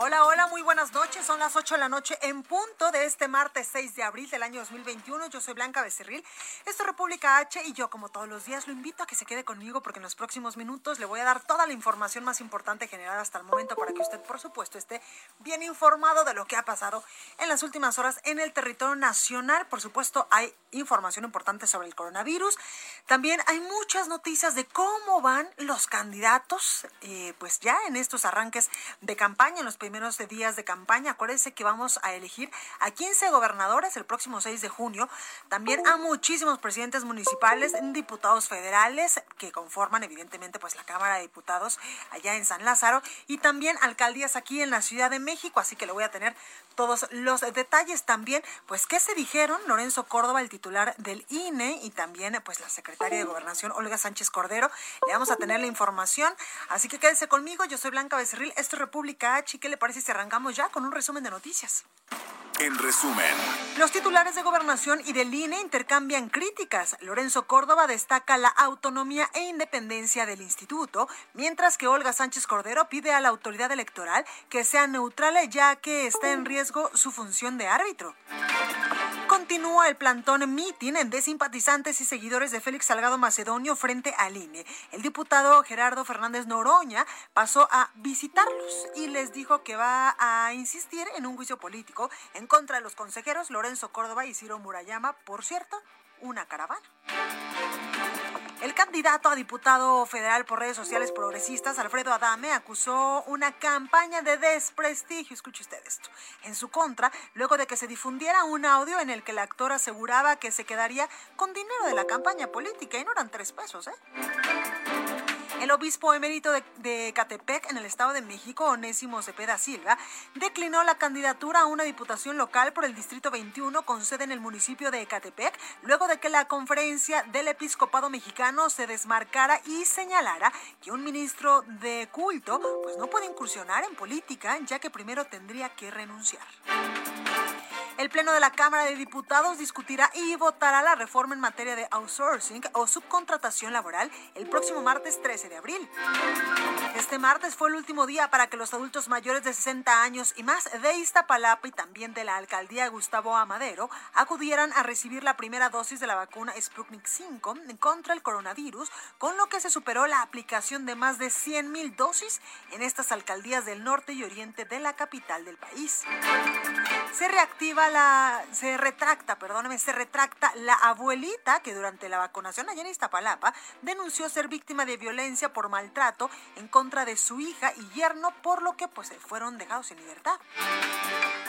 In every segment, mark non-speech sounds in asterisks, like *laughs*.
Hola, hola, muy buenas noches. Son las 8 de la noche en punto de este martes 6 de abril del año 2021. Yo soy Blanca Becerril. Esto es República H y yo, como todos los días, lo invito a que se quede conmigo porque en los próximos minutos le voy a dar toda la información más importante generada hasta el momento para que usted, por supuesto, esté bien informado de lo que ha pasado en las últimas horas en el territorio nacional. Por supuesto, hay información importante sobre el coronavirus. También hay muchas noticias de cómo van los candidatos, eh, pues ya en estos arranques de campaña, en los primeros días de campaña. Acuérdense que vamos a elegir a 15 gobernadores el próximo 6 de junio. También a muchísimos presidentes municipales, diputados federales que conforman evidentemente pues la Cámara de Diputados allá en San Lázaro y también alcaldías aquí en la Ciudad de México. Así que le voy a tener todos los detalles también. Pues qué se dijeron Lorenzo Córdoba, el titular del INE y también pues la secretaria de Gobernación Olga Sánchez Cordero. Le vamos a tener la información. Así que quédese conmigo. Yo soy Blanca Becerril. Esto es República H. ¿Qué parece si arrancamos ya con un resumen de noticias? En resumen, Los titulares de gobernación y del INE intercambian críticas. Lorenzo Córdoba destaca la autonomía e independencia del instituto, mientras que Olga Sánchez Cordero pide a la autoridad electoral que sea neutral ya que está en riesgo su función de árbitro. Continúa el plantón mitin de simpatizantes y seguidores de Félix Salgado Macedonio frente al INE. El diputado Gerardo Fernández Noroña pasó a visitarlos y les dijo que va a insistir en un juicio político contra los consejeros Lorenzo Córdoba y Ciro Murayama, por cierto, una caravana. El candidato a diputado federal por redes sociales progresistas, Alfredo Adame, acusó una campaña de desprestigio, escuche usted esto, en su contra, luego de que se difundiera un audio en el que el actor aseguraba que se quedaría con dinero de la campaña política y no eran tres pesos, ¿eh? El obispo emérito de, de, Catepec, en el Estado de México, Onésimo Cepeda Silva, declinó la candidatura a una diputación local por el Distrito 21 con sede en el municipio de Ecatepec, luego de que la conferencia del episcopado mexicano se desmarcara y señalara que un ministro de culto pues no puede incursionar en política, ya que primero tendría que renunciar. El Pleno de la Cámara de Diputados discutirá y votará la reforma en materia de outsourcing o subcontratación laboral el próximo martes 13 de abril. Este martes fue el último día para que los adultos mayores de 60 años y más de Iztapalapa y también de la alcaldía Gustavo Amadero acudieran a recibir la primera dosis de la vacuna Sputnik 5 contra el coronavirus, con lo que se superó la aplicación de más de 100 mil dosis en estas alcaldías del norte y oriente de la capital del país. Se reactiva la, se retracta, perdóneme, se retracta la abuelita que durante la vacunación allá en Iztapalapa denunció ser víctima de violencia por maltrato en contra de su hija y yerno, por lo que pues fueron dejados en libertad.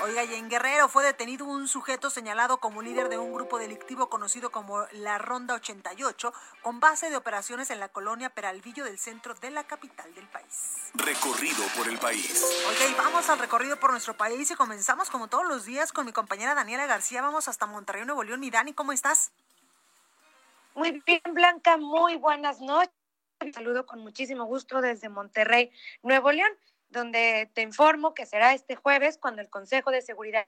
Oiga, y en Guerrero fue detenido un sujeto señalado como líder de un grupo delictivo conocido como la Ronda 88, con base de operaciones en la colonia Peralvillo del centro de la capital del país. recorrido por el país. Oiga, y vamos al recorrido por nuestro país y comenzamos como todos los días con mi compañera Daniela García. Vamos hasta Monterrey, Nuevo León. Mi Dani, ¿cómo estás? Muy bien, Blanca, muy buenas noches. Un saludo con muchísimo gusto desde Monterrey, Nuevo León, donde te informo que será este jueves cuando el Consejo de Seguridad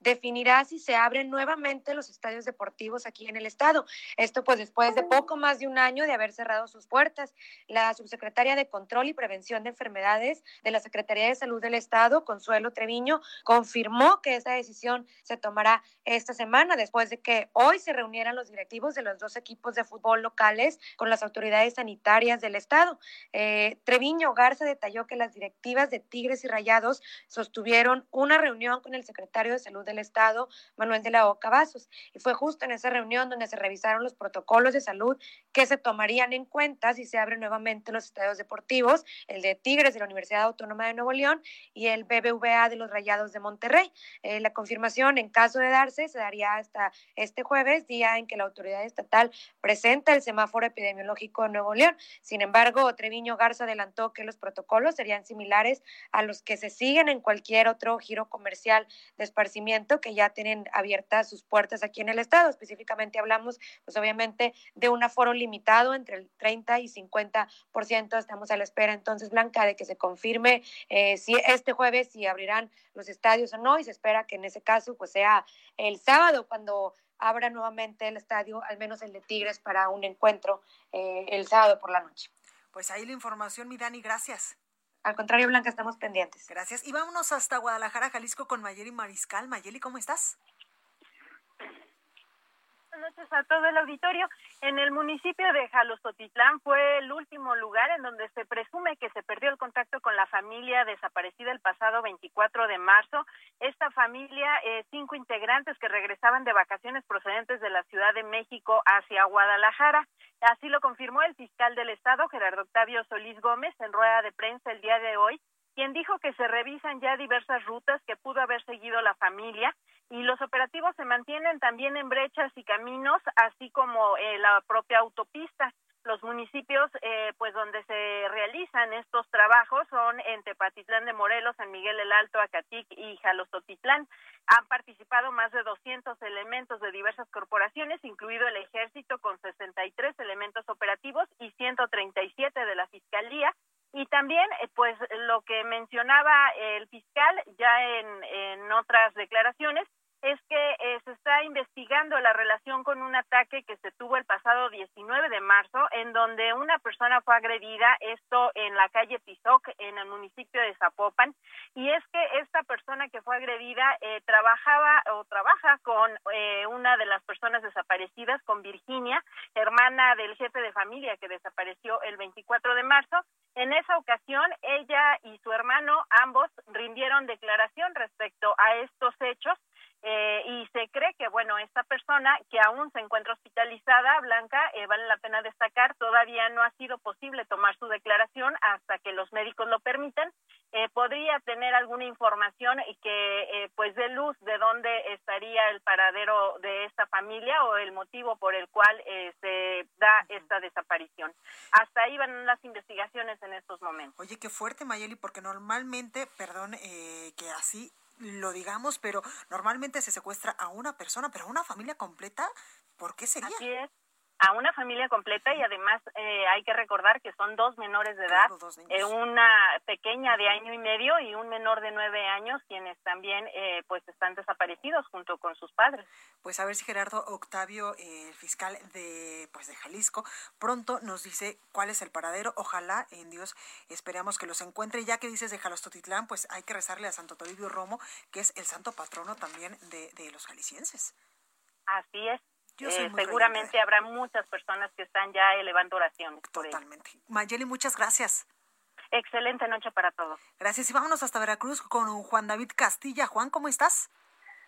definirá si se abren nuevamente los estadios deportivos aquí en el estado. Esto pues después de poco más de un año de haber cerrado sus puertas. La subsecretaria de Control y Prevención de Enfermedades de la Secretaría de Salud del Estado, Consuelo Treviño, confirmó que esa decisión se tomará esta semana después de que hoy se reunieran los directivos de los dos equipos de fútbol locales con las autoridades sanitarias del estado. Eh, Treviño Garza detalló que las directivas de Tigres y Rayados sostuvieron una reunión con el secretario de Salud del Estado, Manuel de la Oca Vasos. Y fue justo en esa reunión donde se revisaron los protocolos de salud que se tomarían en cuenta si se abren nuevamente los estadios deportivos, el de Tigres de la Universidad Autónoma de Nuevo León y el BBVA de los Rayados de Monterrey. Eh, la confirmación, en caso de darse, se daría hasta este jueves, día en que la autoridad estatal presenta el semáforo epidemiológico de Nuevo León. Sin embargo, Treviño Garza adelantó que los protocolos serían similares a los que se siguen en cualquier otro giro comercial de esparcimiento que ya tienen abiertas sus puertas aquí en el estado. Específicamente hablamos, pues obviamente, de un aforo limitado entre el 30 y 50%. Estamos a la espera entonces, Blanca, de que se confirme eh, si este jueves si abrirán los estadios o no y se espera que en ese caso pues sea el sábado cuando abra nuevamente el estadio, al menos el de Tigres, para un encuentro eh, el sábado por la noche. Pues ahí la información, mi Dani, gracias. Al contrario, Blanca, estamos pendientes. Gracias. Y vámonos hasta Guadalajara, Jalisco, con Mayeli Mariscal. Mayeli, ¿cómo estás? Buenas noches a todo el auditorio. En el municipio de Jalostotitlán fue el último lugar en donde se presume que se perdió el contacto con la familia desaparecida el pasado 24 de marzo. Esta familia, eh, cinco integrantes que regresaban de vacaciones procedentes de la Ciudad de México hacia Guadalajara. Así lo confirmó el fiscal del Estado, Gerardo Octavio Solís Gómez, en rueda de prensa el día de hoy, quien dijo que se revisan ya diversas rutas que pudo haber seguido la familia y los operativos se mantienen también en brechas y caminos, así como eh, la propia autopista. Los municipios, eh, pues donde se realizan estos trabajos son en Tepatitlán de Morelos, San Miguel el Alto, Acatic y Jalostotitlán. Han participado más de 200 elementos de diversas corporaciones, incluido el Ejército con 63 elementos operativos y 137 de la Fiscalía. Y también, eh, pues, lo que mencionaba el fiscal ya en, en otras declaraciones, es que eh, se está investigando la relación con un ataque que se tuvo el pasado 19 de marzo, en donde una persona fue agredida, esto en la calle Tizoc, en el municipio de Zapopan, y es que esta persona que fue agredida eh, trabajaba o trabaja con eh, una de las personas desaparecidas, con Virginia, hermana del jefe de familia que desapareció el 24 de marzo. En esa ocasión, ella y su hermano, ambos, rindieron declaración respecto a estos hechos eh, y se cree que, bueno, esta persona que aún se encuentra hospitalizada, Blanca, eh, vale la pena destacar, todavía no ha sido posible tomar su declaración hasta que los médicos lo permitan. Eh, podría tener alguna información y que, pues, dé luz de dónde estaría el paradero de esta familia o el motivo por el cual se da esta desaparición. Hasta ahí van las investigaciones en estos momentos. Oye, qué fuerte, Mayeli, porque normalmente, perdón, que así lo digamos, pero normalmente se secuestra a una persona, pero a una familia completa, ¿por qué sería? Así es a una familia completa y además eh, hay que recordar que son dos menores de edad, eh, una pequeña de año y medio y un menor de nueve años quienes también eh, pues están desaparecidos junto con sus padres. Pues a ver si Gerardo Octavio, el fiscal de pues de Jalisco, pronto nos dice cuál es el paradero. Ojalá en Dios esperamos que los encuentre. Ya que dices de Jalostotitlán, pues hay que rezarle a Santo Toribio Romo, que es el santo patrono también de, de los jaliscienses. Así es. Eh, seguramente habrá muchas personas que están ya elevando oraciones. Totalmente. Mayeli, muchas gracias. Excelente noche para todos. Gracias y vámonos hasta Veracruz con Juan David Castilla. Juan, ¿cómo estás?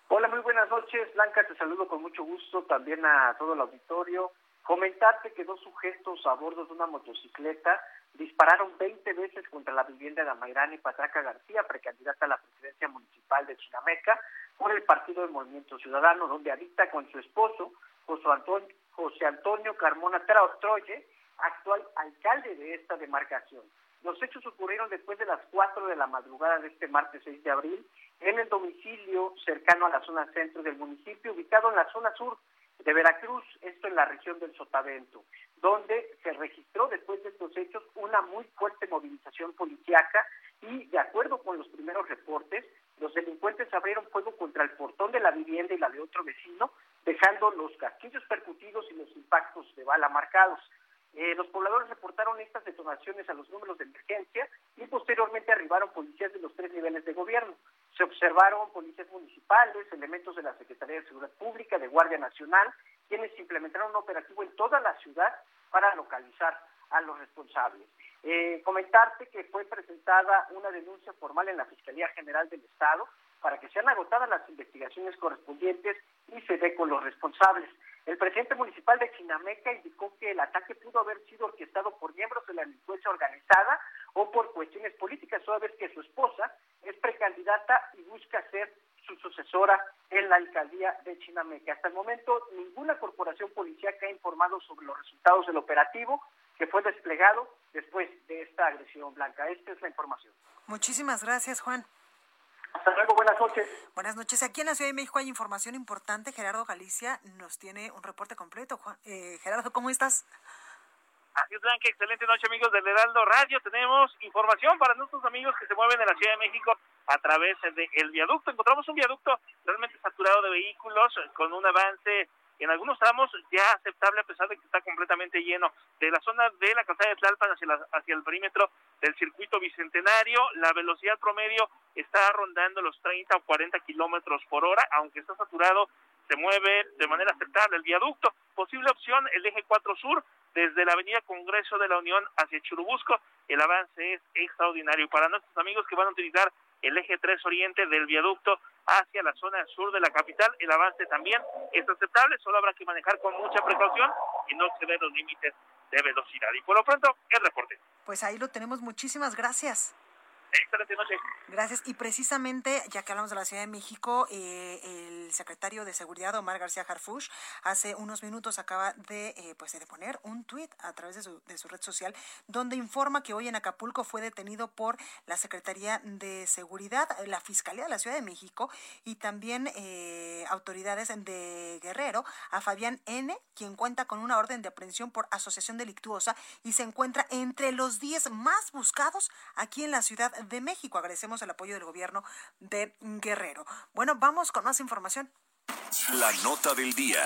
Hola, muy buenas noches. Blanca, te saludo con mucho gusto, también a todo el auditorio. Comentarte que dos sujetos a bordo de una motocicleta dispararon 20 veces contra la vivienda de Amairani Patraca García, precandidata a la presidencia municipal de Chinameca, por el Partido del Movimiento Ciudadano, donde habita con su esposo, José Antonio, José Antonio Carmona Troye, actual alcalde de esta demarcación. Los hechos ocurrieron después de las 4 de la madrugada de este martes 6 de abril en el domicilio cercano a la zona centro del municipio, ubicado en la zona sur de Veracruz, esto en la región del Sotavento, donde se registró después de estos hechos una muy fuerte movilización policiaca y, de acuerdo con los primeros reportes, los delincuentes abrieron fuego contra el portón de la vivienda y la de otro vecino, dejando los casquillos percutidos y los impactos de bala marcados. Eh, los pobladores reportaron estas detonaciones a los números de emergencia y posteriormente arribaron policías de los tres niveles de gobierno. Se observaron policías municipales, elementos de la Secretaría de Seguridad Pública, de Guardia Nacional, quienes implementaron un operativo en toda la ciudad para localizar a los responsables. Eh, comentarte que fue presentada una denuncia formal en la Fiscalía General del Estado para que sean agotadas las investigaciones correspondientes y se dé con los responsables. El presidente municipal de Chinameca indicó que el ataque pudo haber sido orquestado por miembros de la delincuencia organizada o por cuestiones políticas, toda vez que su esposa es precandidata y busca ser su sucesora en la alcaldía de Chinameca. Hasta el momento, ninguna corporación policíaca ha informado sobre los resultados del operativo que fue desplegado después de esta agresión blanca. Esta es la información. Muchísimas gracias, Juan. Hasta luego, buenas noches. Buenas noches. Aquí en la Ciudad de México hay información importante. Gerardo Galicia nos tiene un reporte completo. Eh, Gerardo, ¿cómo estás? Así es, Blanca. Excelente noche, amigos del Heraldo Radio. Tenemos información para nuestros amigos que se mueven en la Ciudad de México a través del viaducto. Encontramos un viaducto realmente saturado de vehículos con un avance en algunos tramos ya aceptable a pesar de que está completamente lleno. De la zona de la calzada de Tlalpan hacia, hacia el perímetro del circuito bicentenario, la velocidad promedio está rondando los 30 o 40 kilómetros por hora, aunque está saturado, se mueve de manera aceptable el viaducto. Posible opción, el eje 4 sur, desde la avenida Congreso de la Unión hacia Churubusco, el avance es extraordinario. Para nuestros amigos que van a utilizar el eje 3 oriente del viaducto hacia la zona sur de la capital. El avance también es aceptable, solo habrá que manejar con mucha precaución y no exceder los límites de velocidad. Y por lo pronto, el reporte. Pues ahí lo tenemos. Muchísimas gracias. Gracias. Y precisamente, ya que hablamos de la Ciudad de México, eh, el secretario de Seguridad, Omar García Harfush, hace unos minutos acaba de, eh, pues, de poner un tuit a través de su, de su red social, donde informa que hoy en Acapulco fue detenido por la Secretaría de Seguridad, la Fiscalía de la Ciudad de México y también eh, autoridades de Guerrero, a Fabián N., quien cuenta con una orden de aprehensión por asociación delictuosa y se encuentra entre los 10 más buscados aquí en la ciudad de México. Agradecemos el apoyo del gobierno de Guerrero. Bueno, vamos con más información. La nota del día.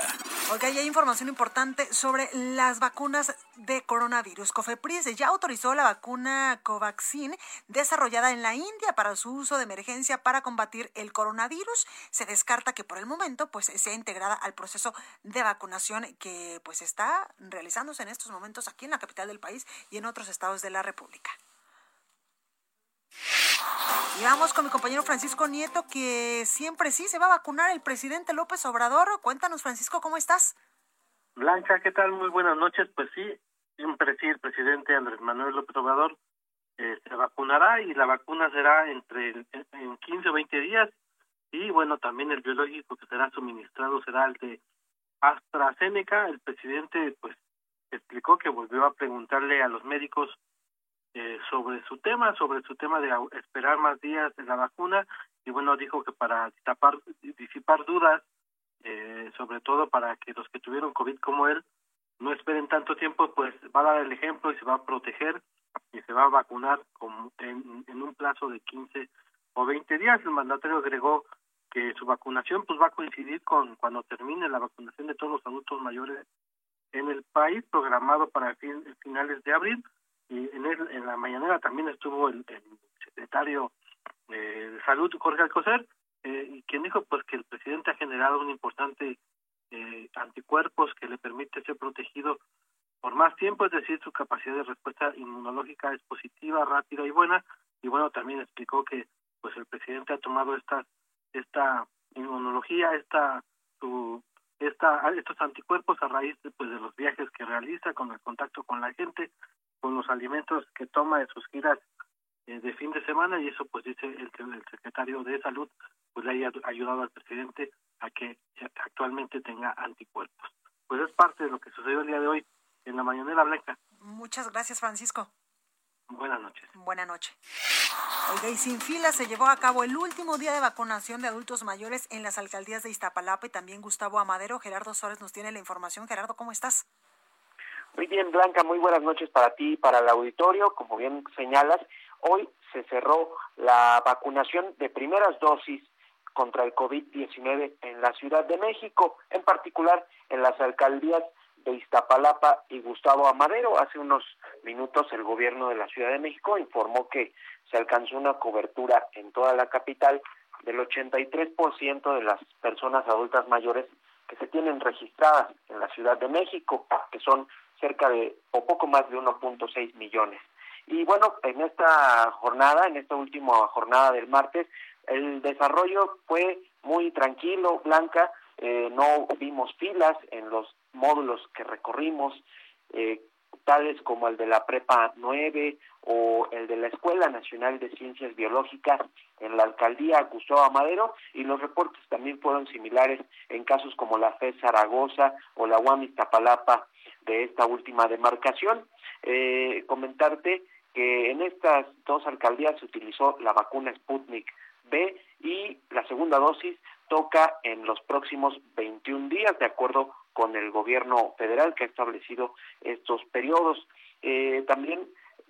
Ok, hay información importante sobre las vacunas de coronavirus. Cofepris ya autorizó la vacuna Covaxin desarrollada en la India para su uso de emergencia para combatir el coronavirus. Se descarta que por el momento pues sea integrada al proceso de vacunación que pues está realizándose en estos momentos aquí en la capital del país y en otros estados de la República. Y vamos con mi compañero Francisco Nieto, que siempre sí se va a vacunar el presidente López Obrador. Cuéntanos, Francisco, ¿cómo estás? Blanca, ¿qué tal? Muy buenas noches. Pues sí, siempre sí, el presidente Andrés Manuel López Obrador eh, se vacunará y la vacuna será entre en 15 o 20 días. Y bueno, también el biológico que será suministrado será el de AstraZeneca. El presidente, pues, explicó que volvió a preguntarle a los médicos eh, sobre su tema, sobre su tema de esperar más días de la vacuna y bueno, dijo que para tapar, disipar dudas, eh, sobre todo para que los que tuvieron COVID como él no esperen tanto tiempo, pues va a dar el ejemplo y se va a proteger y se va a vacunar con, en, un plazo de 15 o 20 días. El mandatario agregó que su vacunación pues va a coincidir con cuando termine la vacunación de todos los adultos mayores en el país, programado para fin, finales de abril y en, en la mañanera también estuvo el, secretario eh, de Salud, Jorge Alcocer, eh, quien dijo pues que el presidente ha generado un importante eh, anticuerpos que le permite ser protegido por más tiempo, es decir, su capacidad de respuesta inmunológica es positiva, rápida y buena, y bueno, también explicó que pues el presidente ha tomado esta esta inmunología, esta su esta estos anticuerpos a raíz de, pues de los viajes que realiza con el contacto con la gente con los alimentos que toma en sus giras eh, de fin de semana y eso pues dice el, el secretario de salud pues le haya ayudado al presidente a que actualmente tenga anticuerpos. Pues es parte de lo que sucedió el día de hoy en la mañanera blanca. Muchas gracias Francisco. Buenas noches. Buenas noches. Oiga, y sin fila se llevó a cabo el último día de vacunación de adultos mayores en las alcaldías de Iztapalapa y también Gustavo Amadero. Gerardo Suárez nos tiene la información. Gerardo, ¿cómo estás? Bien, Blanca, muy buenas noches para ti y para el auditorio. Como bien señalas, hoy se cerró la vacunación de primeras dosis contra el COVID-19 en la Ciudad de México, en particular en las alcaldías de Iztapalapa y Gustavo Amadero. Hace unos minutos el gobierno de la Ciudad de México informó que se alcanzó una cobertura en toda la capital del 83% de las personas adultas mayores que se tienen registradas en la Ciudad de México, que son cerca de o poco más de 1.6 millones. Y bueno, en esta jornada, en esta última jornada del martes, el desarrollo fue muy tranquilo, Blanca, eh, no vimos filas en los módulos que recorrimos, eh, tales como el de la Prepa 9 o el de la Escuela Nacional de Ciencias Biológicas en la alcaldía Gustavo Madero y los reportes también fueron similares en casos como la FE Zaragoza o la UAM Iztapalapa de esta última demarcación. Eh, comentarte que en estas dos alcaldías se utilizó la vacuna Sputnik B y la segunda dosis toca en los próximos 21 días, de acuerdo con el gobierno federal que ha establecido estos periodos. Eh, también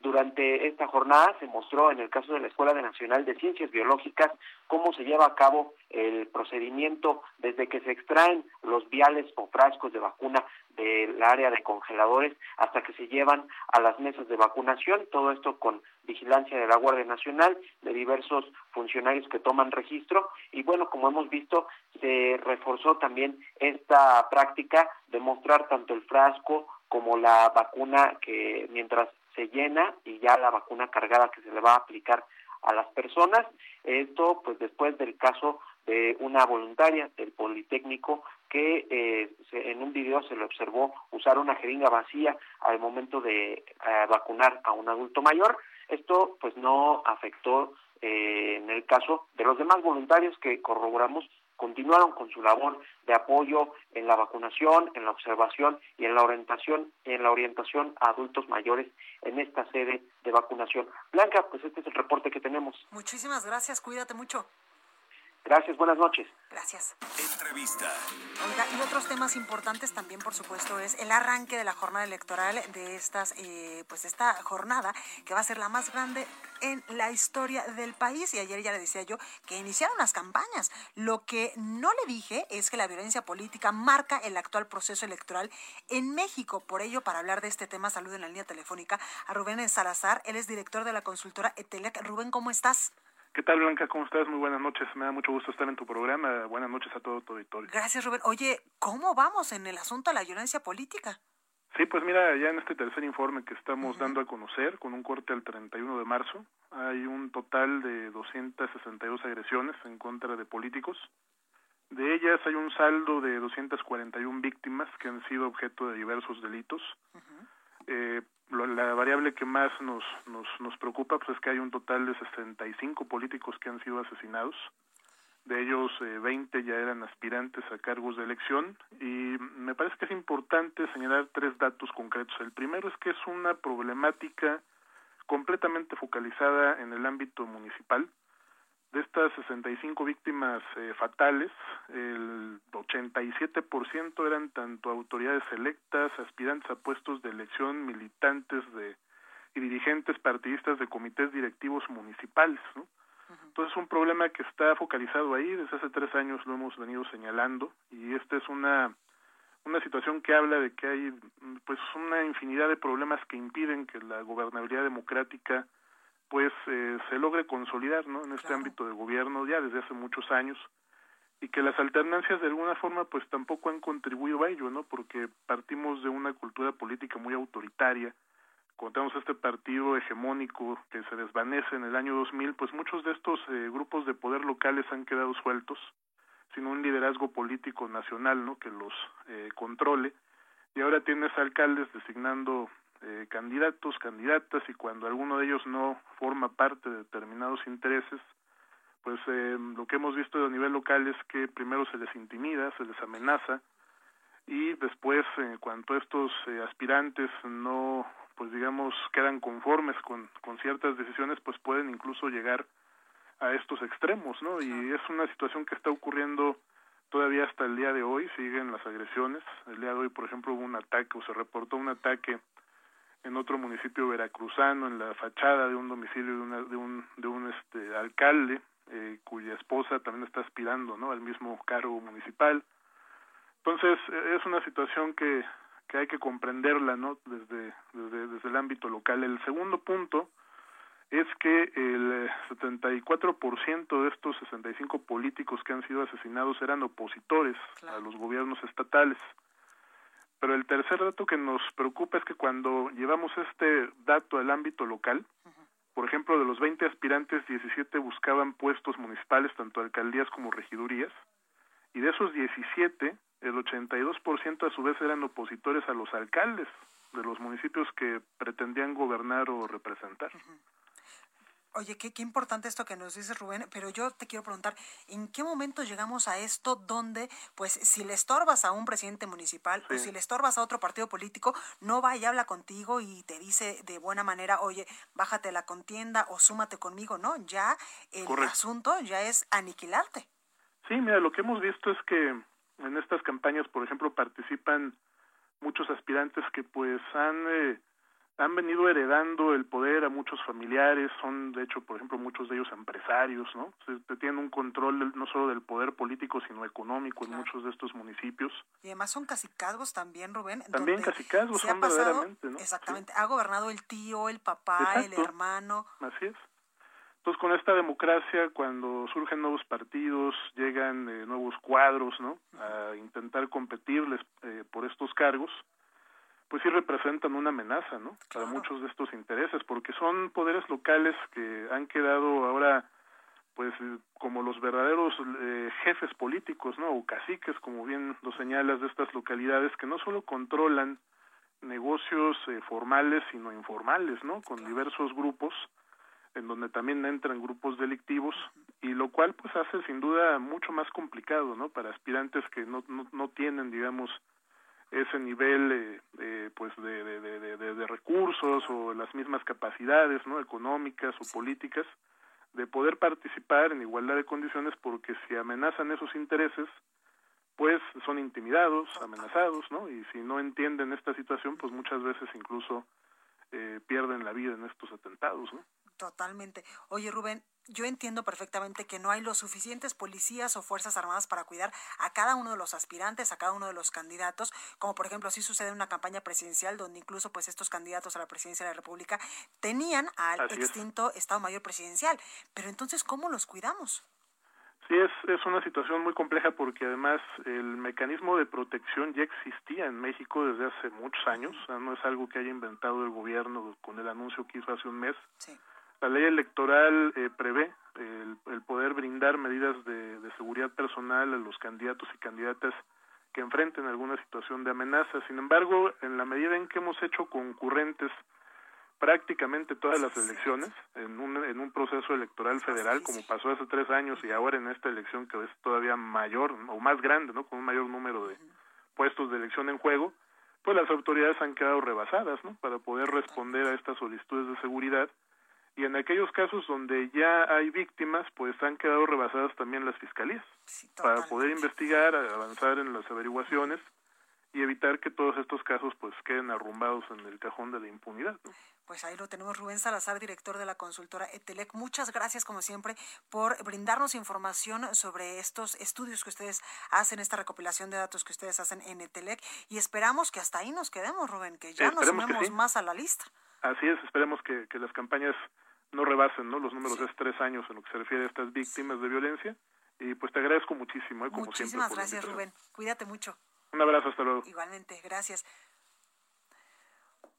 durante esta jornada se mostró en el caso de la Escuela Nacional de Ciencias Biológicas cómo se lleva a cabo el procedimiento desde que se extraen los viales o frascos de vacuna del área de congeladores hasta que se llevan a las mesas de vacunación, todo esto con vigilancia de la Guardia Nacional, de diversos funcionarios que toman registro. Y bueno, como hemos visto, se reforzó también esta práctica de mostrar tanto el frasco como la vacuna que mientras se llena y ya la vacuna cargada que se le va a aplicar a las personas. Esto, pues después del caso de una voluntaria del Politécnico que eh, en un video se le observó usar una jeringa vacía al momento de eh, vacunar a un adulto mayor. Esto pues no afectó eh, en el caso de los demás voluntarios que corroboramos continuaron con su labor de apoyo en la vacunación, en la observación y en la orientación, en la orientación a adultos mayores en esta sede de vacunación. Blanca, pues este es el reporte que tenemos. Muchísimas gracias, cuídate mucho. Gracias, buenas noches. Gracias. Entrevista. Oiga, y otros temas importantes también, por supuesto, es el arranque de la jornada electoral de estas, eh, pues esta jornada que va a ser la más grande en la historia del país. Y ayer ya le decía yo que iniciaron las campañas. Lo que no le dije es que la violencia política marca el actual proceso electoral en México. Por ello, para hablar de este tema, saludo en la línea telefónica a Rubén Salazar. Él es director de la consultora Etelec. Rubén, ¿cómo estás? ¿Qué tal, Blanca? ¿Cómo estás? Muy buenas noches. Me da mucho gusto estar en tu programa. Buenas noches a todo tu auditorio. Gracias, Rubén. Oye, ¿cómo vamos en el asunto de la violencia política? Sí, pues mira, ya en este tercer informe que estamos dando a conocer, con un corte al 31 de marzo, hay un total de 262 agresiones en contra de políticos. De ellas hay un saldo de 241 víctimas que han sido objeto de diversos delitos. eh, la variable que más nos, nos, nos preocupa pues es que hay un total de 65 políticos que han sido asesinados. De ellos, eh, 20 ya eran aspirantes a cargos de elección y me parece que es importante señalar tres datos concretos. El primero es que es una problemática completamente focalizada en el ámbito municipal. De estas 65 víctimas eh, fatales, el 87% eran tanto autoridades electas, aspirantes a puestos de elección, militantes de y dirigentes partidistas de comités directivos municipales. ¿no? Entonces es un problema que está focalizado ahí, desde hace tres años lo hemos venido señalando y esta es una una situación que habla de que hay pues una infinidad de problemas que impiden que la gobernabilidad democrática pues eh, se logre consolidar ¿no? en este ámbito de gobierno ya desde hace muchos años y que las alternancias de alguna forma pues tampoco han contribuido a ello no porque partimos de una cultura política muy autoritaria contamos este partido hegemónico que se desvanece en el año 2000 pues muchos de estos eh, grupos de poder locales han quedado sueltos sin un liderazgo político nacional no que los eh, controle y ahora tienes alcaldes designando eh, candidatos, candidatas y cuando alguno de ellos no forma parte de determinados intereses, pues eh, lo que hemos visto a nivel local es que primero se les intimida, se les amenaza y después en cuanto estos eh, aspirantes no pues digamos quedan conformes con, con ciertas decisiones pues pueden incluso llegar a estos extremos no y es una situación que está ocurriendo todavía hasta el día de hoy siguen las agresiones. El día de hoy por ejemplo hubo un ataque o se reportó un ataque en otro municipio veracruzano en la fachada de un domicilio de, una, de un de un este alcalde eh, cuya esposa también está aspirando no al mismo cargo municipal. Entonces es una situación que que hay que comprenderla no desde desde, desde el ámbito local. El segundo punto es que el 74% de estos 65 políticos que han sido asesinados eran opositores a los gobiernos estatales Pero el tercer dato que nos preocupa es que cuando llevamos este dato al ámbito local, por ejemplo, de los 20 aspirantes, 17 buscaban puestos municipales, tanto alcaldías como regidurías, y de esos 17, el 82% a su vez eran opositores a los alcaldes de los municipios que pretendían gobernar o representar. Oye, qué, qué importante esto que nos dice Rubén, pero yo te quiero preguntar, ¿en qué momento llegamos a esto donde, pues, si le estorbas a un presidente municipal o si le estorbas a otro partido político, no va y habla contigo y te dice de buena manera, oye, bájate la contienda o súmate conmigo, ¿no? Ya el asunto ya es aniquilarte. Sí, mira, lo que hemos visto es que en estas campañas, por ejemplo, participan muchos aspirantes que pues han... Eh, han venido heredando el poder a muchos familiares, son de hecho, por ejemplo, muchos de ellos empresarios, ¿no? Se, tienen un control no solo del poder político, sino económico en muchos de estos municipios. Y además son casicazgos también, Rubén. También casicazgos son verdaderamente, ¿no? Exactamente, ha gobernado el tío, el papá, el hermano. Así es. Entonces, con esta democracia, cuando surgen nuevos partidos, llegan eh, nuevos cuadros, ¿no? A intentar competirles eh, por estos cargos, pues sí representan una amenaza, ¿no? Para muchos de estos intereses, porque son poderes locales que han quedado ahora, pues, como los verdaderos eh, jefes políticos, ¿no? O caciques, como bien lo señalas, de estas localidades, que no solo controlan negocios eh, formales, sino informales, ¿no? Con diversos grupos, en donde también entran grupos delictivos, y lo cual, pues, hace sin duda mucho más complicado, ¿no? Para aspirantes que no, no, no tienen, digamos, ese nivel eh, eh, pues de, de, de, recursos o las mismas capacidades no económicas o políticas de poder participar en igualdad de condiciones porque si amenazan esos intereses pues son intimidados amenazados no y si no entienden esta situación pues muchas veces incluso eh, pierden la vida en estos atentados no totalmente. Oye Rubén yo entiendo perfectamente que no hay los suficientes policías o fuerzas armadas para cuidar a cada uno de los aspirantes, a cada uno de los candidatos, como por ejemplo así sucede en una campaña presidencial donde incluso pues estos candidatos a la presidencia de la República tenían al extinto Estado Mayor Presidencial. Pero entonces, ¿cómo los cuidamos? Sí, es, es una situación muy compleja porque además el mecanismo de protección ya existía en México desde hace muchos años, no es algo que haya inventado el gobierno con el anuncio que hizo hace un mes. Sí la ley electoral eh, prevé el, poder brindar medidas de, seguridad personal a los candidatos y candidatas que enfrenten alguna situación de amenaza. Sin embargo, en la medida en que hemos hecho concurrentes prácticamente todas las elecciones en un, en un proceso electoral federal, como pasó hace tres años y ahora en esta elección que es todavía mayor o más grande, ¿no? Con un mayor número de puestos de elección en juego, pues las autoridades han quedado rebasadas, ¿no? Para poder responder a estas solicitudes de seguridad y en aquellos casos donde ya hay víctimas, pues han quedado rebasadas también las fiscalías para poder investigar, avanzar en las averiguaciones y evitar que todos estos casos pues queden arrumbados en el cajón de la impunidad. Pues ahí lo tenemos Rubén Salazar, director de la consultora Etelec. Muchas gracias como siempre por brindarnos información sobre estos estudios que ustedes hacen, esta recopilación de datos que ustedes hacen en Etelec y esperamos que hasta ahí nos quedemos, Rubén, que ya nos sumemos más a la lista. Así es, esperemos que, que las campañas no rebasen ¿no? los números de tres años en lo que se refiere a estas víctimas de violencia. Y pues te agradezco muchísimo, ¿eh? como Muchísimas gracias, Rubén. Cuídate mucho. Un abrazo, hasta luego. Igualmente, gracias.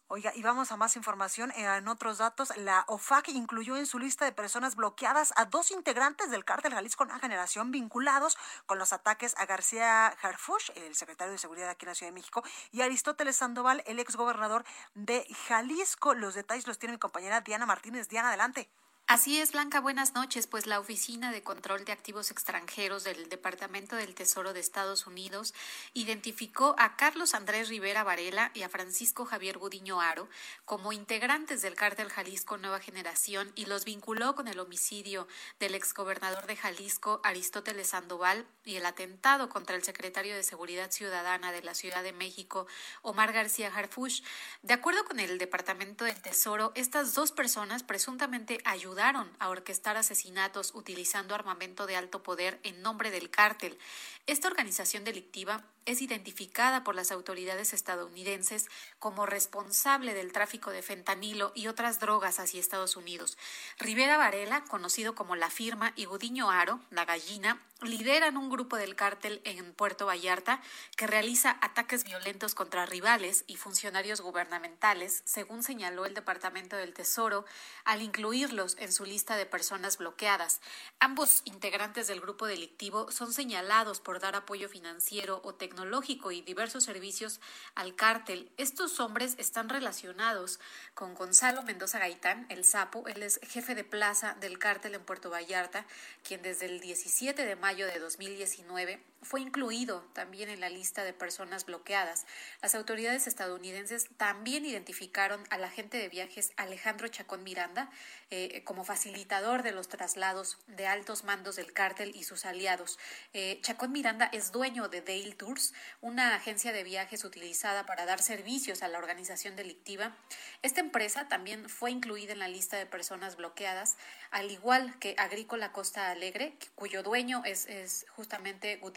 Oiga, y vamos a más información. Eh, en otros datos, la OFAC incluyó en su lista de personas bloqueadas a dos integrantes del cártel Jalisco Nueva Generación vinculados con los ataques a García Harfush, el secretario de Seguridad aquí en la Ciudad de México, y Aristóteles Sandoval, el exgobernador de Jalisco. Los detalles los tiene mi compañera Diana Martínez. Diana, adelante. Así es, Blanca, buenas noches. Pues la Oficina de Control de Activos Extranjeros del Departamento del Tesoro de Estados Unidos identificó a Carlos Andrés Rivera Varela y a Francisco Javier Gudiño Aro como integrantes del cártel Jalisco Nueva Generación y los vinculó con el homicidio del exgobernador de Jalisco, Aristóteles Sandoval, y el atentado contra el secretario de Seguridad Ciudadana de la Ciudad de México, Omar García Harfush. De acuerdo con el Departamento del Tesoro, estas dos personas presuntamente ayudaron a orquestar asesinatos utilizando armamento de alto poder en nombre del cártel. Esta organización delictiva es identificada por las autoridades estadounidenses como responsable del tráfico de fentanilo y otras drogas hacia Estados Unidos. Rivera Varela, conocido como La Firma, y Gudiño Aro, la gallina, lideran un grupo del cártel en Puerto Vallarta que realiza ataques violentos contra rivales y funcionarios gubernamentales, según señaló el Departamento del Tesoro, al incluirlos en su lista de personas bloqueadas. Ambos integrantes del grupo delictivo son señalados por dar apoyo financiero o tecnológico y diversos servicios al cártel. Estos hombres están relacionados con Gonzalo Mendoza Gaitán, el sapo, él es jefe de plaza del cártel en Puerto Vallarta, quien desde el 17 de mayo de 2019 fue incluido también en la lista de personas bloqueadas. Las autoridades estadounidenses también identificaron al agente de viajes Alejandro Chacón Miranda eh, como facilitador de los traslados de altos mandos del cártel y sus aliados. Eh, Chacón Miranda es dueño de Dale Tours, una agencia de viajes utilizada para dar servicios a la organización delictiva. Esta empresa también fue incluida en la lista de personas bloqueadas, al igual que Agrícola Costa Alegre, cuyo dueño es, es justamente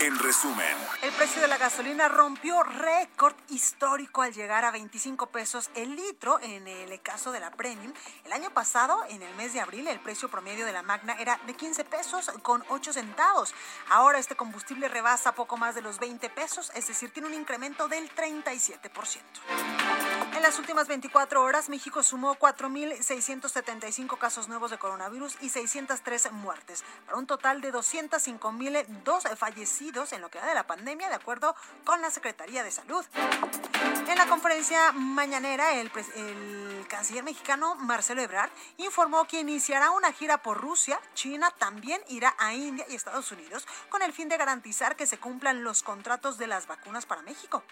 en resumen, el precio de la gasolina rompió récord histórico al llegar a 25 pesos el litro en el caso de la Premium. El año pasado, en el mes de abril, el precio promedio de la Magna era de 15 pesos con 8 centavos. Ahora este combustible rebasa poco más de los 20 pesos, es decir, tiene un incremento del 37%. En las últimas 24 horas, México sumó 4.675 casos nuevos de coronavirus y 603 muertes, para un total de 205.002 fallecidos en lo que va de la pandemia, de acuerdo con la Secretaría de Salud. En la conferencia mañanera, el, el canciller mexicano Marcelo Ebrard informó que iniciará una gira por Rusia, China, también irá a India y Estados Unidos con el fin de garantizar que se cumplan los contratos de las vacunas para México.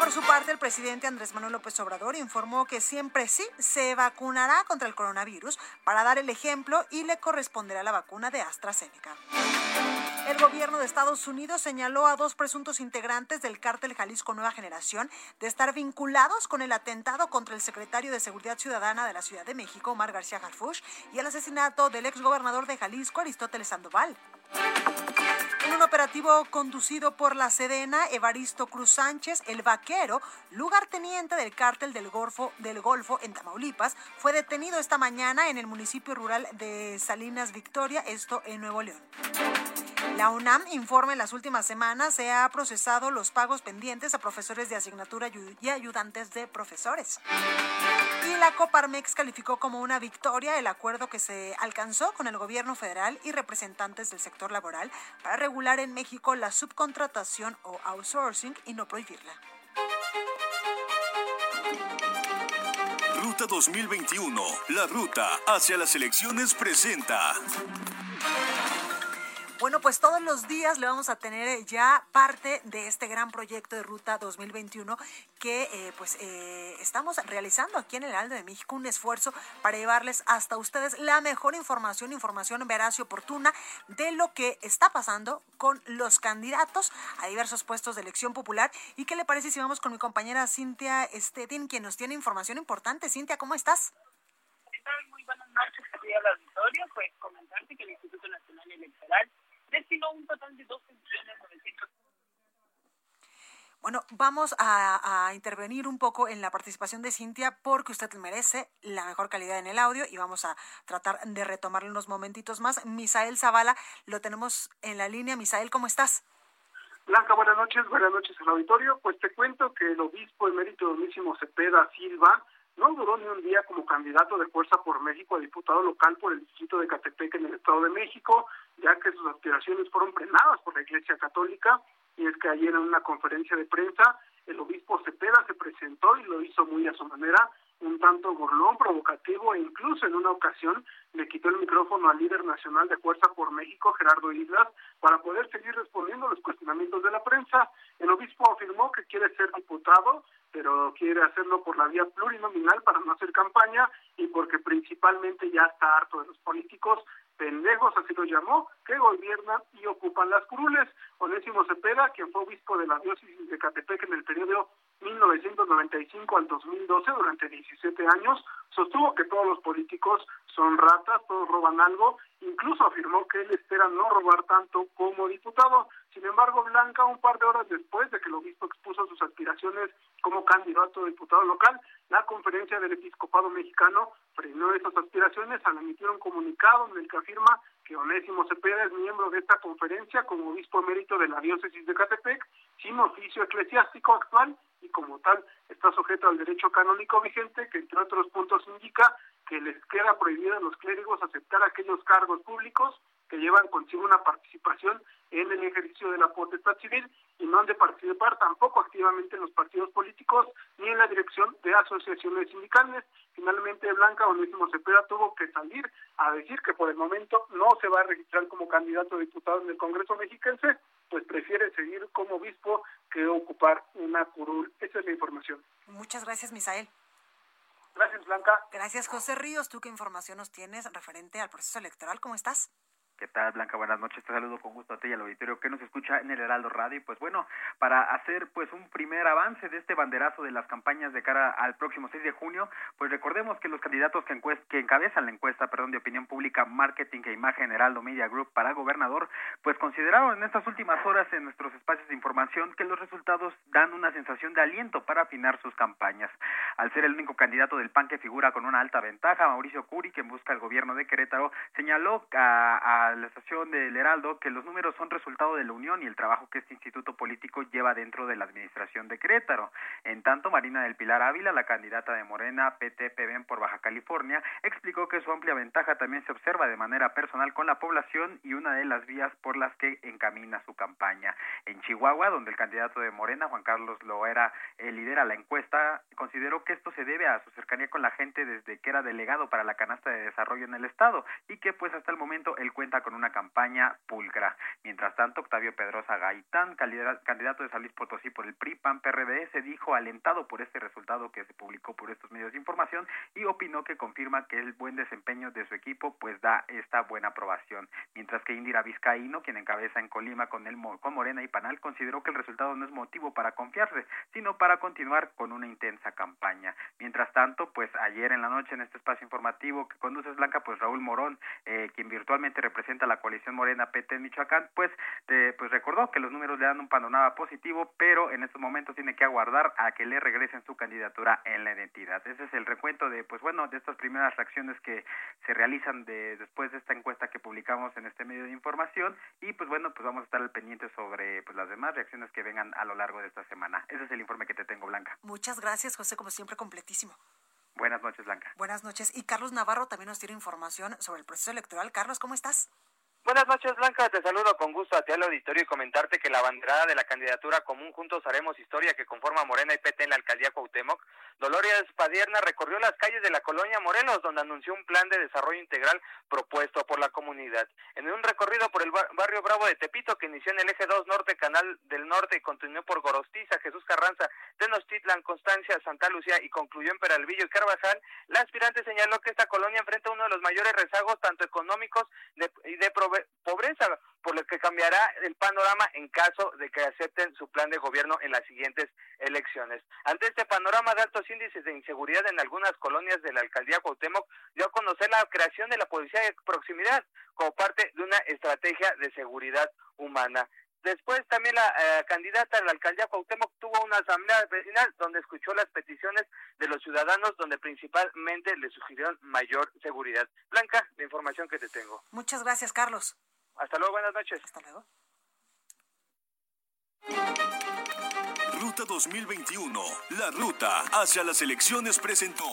Por su parte, el presidente Andrés Manuel López Obrador informó que siempre sí se vacunará contra el coronavirus para dar el ejemplo y le corresponderá la vacuna de AstraZeneca. El gobierno de Estados Unidos señaló a dos presuntos integrantes del cártel Jalisco Nueva Generación de estar vinculados con el atentado contra el secretario de Seguridad Ciudadana de la Ciudad de México, Omar García Harfuch, y el asesinato del exgobernador de Jalisco, Aristóteles Sandoval. En un operativo conducido por la Sedena, Evaristo Cruz Sánchez, el vaquero, lugarteniente del cártel del Golfo, del Golfo en Tamaulipas, fue detenido esta mañana en el municipio rural de Salinas Victoria, esto en Nuevo León. La UNAM informa en las últimas semanas se ha procesado los pagos pendientes a profesores de asignatura y ayudantes de profesores. Y la Coparmex calificó como una victoria el acuerdo que se alcanzó con el gobierno federal y representantes del sector laboral para regular en México la subcontratación o outsourcing y no prohibirla. Ruta 2021, la ruta hacia las elecciones presenta. Bueno, pues todos los días le vamos a tener eh, ya parte de este gran proyecto de Ruta 2021 que eh, pues eh, estamos realizando aquí en el Aldo de México, un esfuerzo para llevarles hasta ustedes la mejor información, información veraz y oportuna de lo que está pasando con los candidatos a diversos puestos de elección popular. ¿Y qué le parece si vamos con mi compañera Cintia Stedin, quien nos tiene información importante? Cintia, ¿cómo estás? Muy buenas noches, al auditorio. Pues comentarte que el Instituto Nacional Electoral destinó un total de 12 millones 900 bueno, vamos a, a, intervenir un poco en la participación de Cintia porque usted merece la mejor calidad en el audio y vamos a tratar de retomarle unos momentitos más. Misael Zavala, lo tenemos en la línea. Misael, ¿cómo estás? Blanca, buenas noches, buenas noches al auditorio. Pues te cuento que el obispo emérito domísimo Cepeda Silva no duró ni un día como candidato de Fuerza por México a diputado local por el distrito de Catepec en el Estado de México, ya que sus aspiraciones fueron frenadas por la Iglesia Católica. Y es que ayer en una conferencia de prensa, el obispo Cepeda se presentó y lo hizo muy a su manera un tanto burlón, provocativo e incluso en una ocasión le quitó el micrófono al líder nacional de Fuerza por México, Gerardo Islas, para poder seguir respondiendo a los cuestionamientos de la prensa. El obispo afirmó que quiere ser diputado, pero quiere hacerlo por la vía plurinominal para no hacer campaña y porque principalmente ya está harto de los políticos pendejos, así lo llamó, que gobiernan y ocupan las curules. Onésimo Cepeda, quien fue obispo de la diócesis de Catepec en el periodo 1995 al 2012, durante 17 años, sostuvo que todos los políticos son ratas, todos roban algo, incluso afirmó que él espera no robar tanto como diputado. Sin embargo, Blanca, un par de horas después de que el obispo expuso sus aspiraciones como candidato a diputado local, la conferencia del episcopado mexicano frenó esas aspiraciones al emitir un comunicado en el que afirma que Onésimo Cepeda es miembro de esta conferencia como obispo emérito de la diócesis de Catepec, sin oficio eclesiástico actual y como tal está sujeto al derecho canónico vigente que entre otros puntos indica que les queda prohibido a los clérigos aceptar aquellos cargos públicos que llevan consigo una participación en el ejercicio de la potestad civil y no han de participar tampoco activamente en los partidos políticos ni en la dirección de asociaciones sindicales. Finalmente, Blanca Onésimo Cepeda tuvo que salir a decir que por el momento no se va a registrar como candidato a diputado en el Congreso mexiquense, pues prefiere seguir como obispo que ocupar una curul. Esa es la información. Muchas gracias, Misael. Gracias, Blanca. Gracias, José Ríos. ¿Tú qué información nos tienes referente al proceso electoral? ¿Cómo estás? ¿Qué tal, Blanca? Buenas noches. Te saludo con gusto a ti y al auditorio que nos escucha en el Heraldo Radio. Y pues bueno, para hacer pues un primer avance de este banderazo de las campañas de cara al próximo 6 de junio, pues recordemos que los candidatos que, que encabezan la encuesta, perdón, de opinión pública, marketing e imagen Heraldo Media Group para gobernador, pues consideraron en estas últimas horas en nuestros espacios de información que los resultados dan una sensación de aliento para afinar sus campañas. Al ser el único candidato del PAN que figura con una alta ventaja, Mauricio Curi, quien busca el gobierno de Querétaro, señaló a, a la estación del Heraldo que los números son resultado de la unión y el trabajo que este instituto político lleva dentro de la administración de Querétaro. En tanto, Marina del Pilar Ávila, la candidata de Morena PT-PBM por Baja California, explicó que su amplia ventaja también se observa de manera personal con la población y una de las vías por las que encamina su campaña. En Chihuahua, donde el candidato de Morena, Juan Carlos Loera, eh, lidera la encuesta, consideró que esto se debe a su cercanía con la gente desde que era delegado para la canasta de desarrollo en el estado y que pues hasta el momento él cuenta con una campaña pulcra. Mientras tanto, Octavio Pedrosa Gaitán, candidato de San Luis Potosí por el PRI, PAN, PRD, se dijo alentado por este resultado que se publicó por estos medios de información y opinó que confirma que el buen desempeño de su equipo pues da esta buena aprobación. Mientras que Indira Vizcaíno, quien encabeza en Colima con, el, con Morena y Panal, consideró que el resultado no es motivo para confiarse, sino para continuar con una intensa campaña. Mientras tanto, pues ayer en la noche en este espacio informativo que conduces Blanca, pues Raúl Morón, eh, quien virtualmente representa la coalición Morena PT en Michoacán, pues, pues recordó que los números le dan un panorama positivo, pero en estos momentos tiene que aguardar a que le regresen su candidatura en la identidad. Ese es el recuento de, pues bueno, de estas primeras reacciones que se realizan de, después de esta encuesta que publicamos en este medio de información y pues bueno, pues vamos a estar al pendiente sobre pues las demás reacciones que vengan a lo largo de esta semana. Ese es el informe que te tengo, Blanca. Muchas gracias, José, como siempre, completísimo. Buenas noches, Blanca. Buenas noches. Y Carlos Navarro también nos tiene información sobre el proceso electoral. Carlos, ¿cómo estás? Buenas noches, Blanca. Te saludo con gusto a ti al auditorio y comentarte que la banderada de la candidatura común Juntos Haremos Historia que conforma Morena y PT en la alcaldía Cuauhtémoc, Dolores Padierna recorrió las calles de la colonia Morelos, donde anunció un plan de desarrollo integral propuesto por la comunidad. En un recorrido por el barrio Bravo de Tepito, que inició en el eje 2 Norte, Canal del Norte, y continuó por Gorostiza, Jesús Carranza, Tenochtitlan, Constancia, Santa Lucía y concluyó en Peralvillo y Carvajal, la aspirante señaló que esta colonia enfrenta uno de los mayores rezagos, tanto económicos y de pobreza, por lo que cambiará el panorama en caso de que acepten su plan de gobierno en las siguientes elecciones. Ante este panorama de altos índices de inseguridad en algunas colonias de la alcaldía Cuauhtémoc, dio a conocer la creación de la policía de proximidad como parte de una estrategia de seguridad humana. Después también la eh, candidata a la alcaldía Cuauhtémoc tuvo una asamblea vecinal donde escuchó las peticiones de los ciudadanos donde principalmente le sugirieron mayor seguridad. Blanca, la información que te tengo. Muchas gracias, Carlos. Hasta luego, buenas noches. Hasta luego. Ruta 2021, la ruta hacia las elecciones presentó.